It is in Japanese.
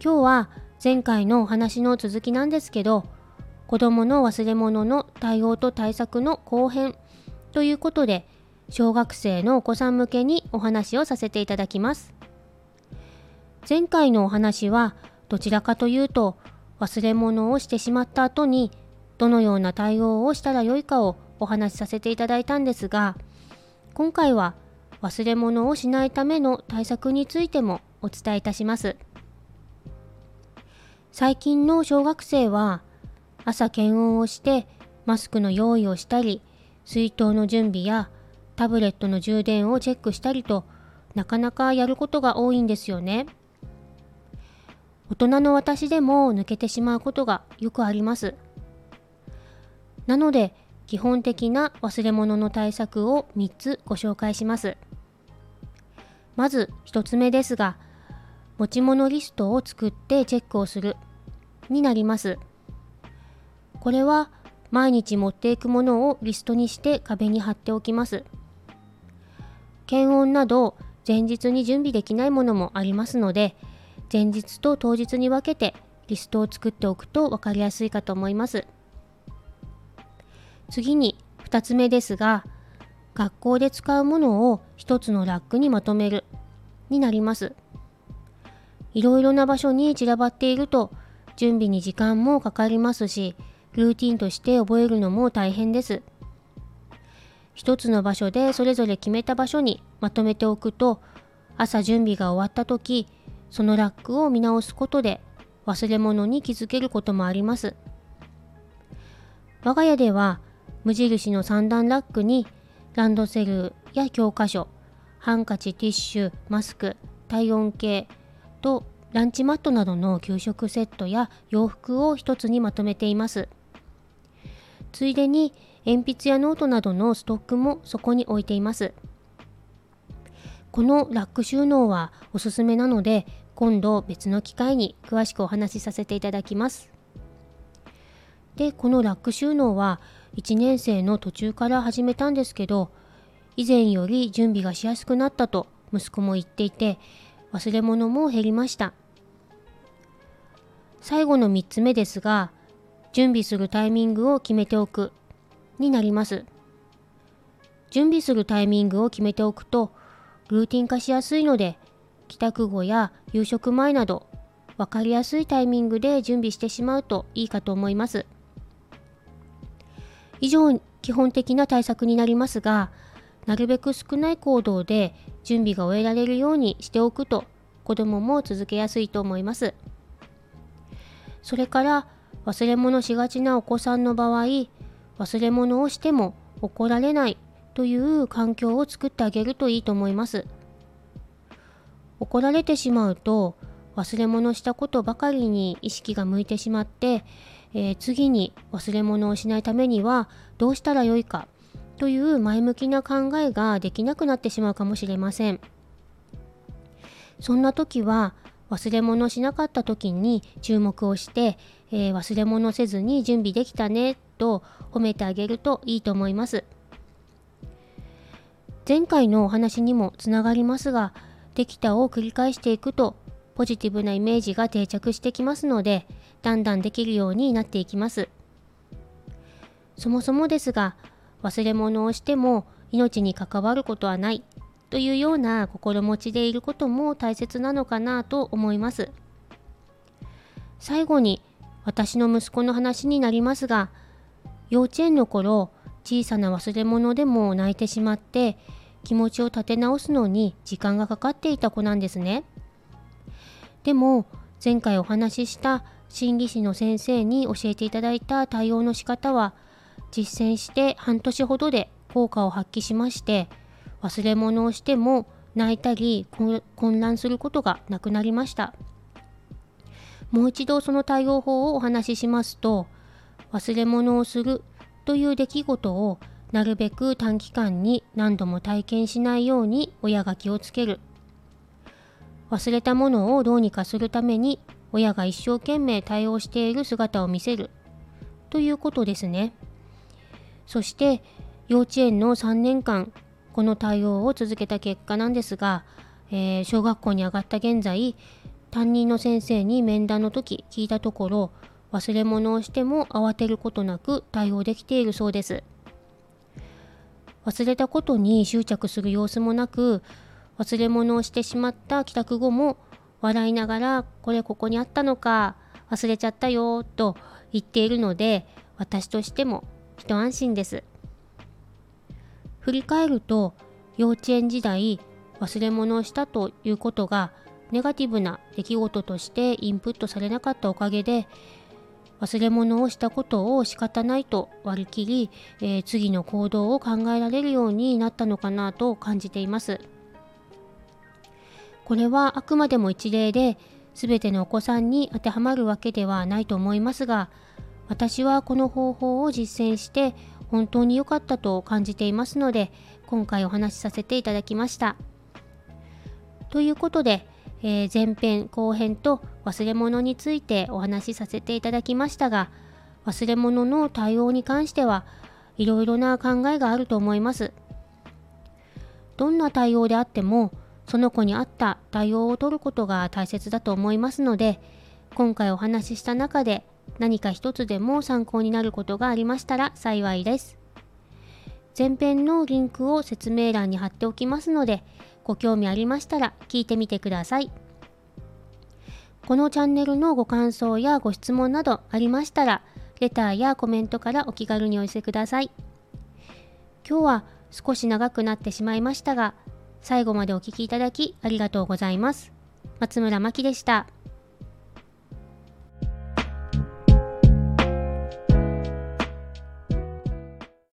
今日は前回のお話の続きなんですけど子どもの忘れ物の対応と対策の後編ということで小学生のお子さん向けにお話をさせていただきます前回のお話はどちらかというと忘れ物をしてしまった後にどのような対応をしたらよいかをお話しさせていただいたんですが今回は忘れ物をしないための対策についてもお伝えいたします。最近の小学生は朝検温をしてマスクの用意をしたり水筒の準備やタブレットの充電をチェックしたりとなかなかやることが多いんですよね。大人の私でも抜けてしまうことがよくあります。なので基本的な忘れ物の対策を3つご紹介します。まず1つ目ですが持ち物リストを作ってチェックをするになります。これは毎日持っていくものをリストにして壁に貼っておきます。検温など前日に準備できないものもありますので、前日と当日に分けてリストを作っておくと分かりやすいかと思います。次に2つ目ですが、学校で使うものを1つのラックにまとめるになります。いろいろな場所に散らばっていると準備に時間もかかりますし、ルーティンとして覚えるのも大変です。一つの場所でそれぞれ決めた場所にまとめておくと、朝準備が終わった時、そのラックを見直すことで忘れ物に気づけることもあります。我が家では無印の3段ラックにランドセルや教科書、ハンカチ、ティッシュ、マスク、体温計とランチマットなどの給食セットや洋服を一つにまとめています。ついでに鉛筆やノートなどのストックもそこに置いています。このラック収納はおすすめなので今度別の機会に詳しくお話しさせていただきます。で、このラック収納は1年生の途中から始めたんですけど以前より準備がしやすくなったと息子も言っていて忘れ物も減りました。最後の3つ目ですが、準備するタイミングを決めておくになります。準備するタイミングを決めておくと、ルーティン化しやすいので、帰宅後や夕食前など、分かりやすいタイミングで準備してしまうといいかと思います。以上、基本的な対策になりますが、なるべく少ない行動で準備が終えられるようにしておくと子どもも続けやすいと思います。それから忘れ物しがちなお子さんの場合忘れ物をしても怒られないという環境を作ってあげるといいと思います。怒られてしまうと忘れ物したことばかりに意識が向いてしまって、えー、次に忘れ物をしないためにはどうしたらよいかという前向きな考えができなくなってしまうかもしれません。そんな時は忘れ物しなかった時に注目をして、えー、忘れ物せずに準備できたねと褒めてあげるといいと思います。前回のお話にもつながりますが、できたを繰り返していくとポジティブなイメージが定着してきますので、だんだんできるようになっていきます。そもそもですが、忘れ物をしても命に関わることはないというような心持ちでいることも大切なのかなと思います。最後に私の息子の話になりますが幼稚園の頃小さな忘れ物でも泣いてしまって気持ちを立て直すのに時間がかかっていた子なんですね。でも前回お話しした心理師の先生に教えていただいた対応の仕方は実践して半年ほどで効果を発揮しまして忘れ物をしても泣いたり混乱することがなくなりました。もう一度その対応法をお話ししますと忘れ物をするという出来事をなるべく短期間に何度も体験しないように親が気をつける。忘れたものをどうにかするために親が一生懸命対応している姿を見せるということですね。そして幼稚園の3年間この対応を続けた結果なんですが、えー、小学校に上がった現在担任の先生に面談の時聞いたところ忘れ物をしても慌てることなく対応できているそうです。忘れたことに執着する様子もなく忘れ物をしてしまった帰宅後も笑いながらこれここにあったのか忘れちゃったよと言っているので私としても一安心です振り返ると幼稚園時代忘れ物をしたということがネガティブな出来事としてインプットされなかったおかげで忘れ物をしたことを仕方ないと割り切り、えー、次の行動を考えられるようになったのかなと感じています。これはあくまでも一例で全てのお子さんに当てはまるわけではないと思いますが私はこの方法を実践して本当に良かったと感じていますので今回お話しさせていただきました。ということで、えー、前編後編と忘れ物についてお話しさせていただきましたが忘れ物の対応に関してはいろいろな考えがあると思います。どんな対応であってもその子に合った対応を取ることが大切だと思いますので今回お話しした中で何か一つでも参考になることがありましたら幸いです。前編のリンクを説明欄に貼っておきますのでご興味ありましたら聞いてみてください。このチャンネルのご感想やご質問などありましたらレターやコメントからお気軽にお寄せください。今日は少し長くなってしまいましたが最後までお聴きいただきありがとうございます。松村真希でした。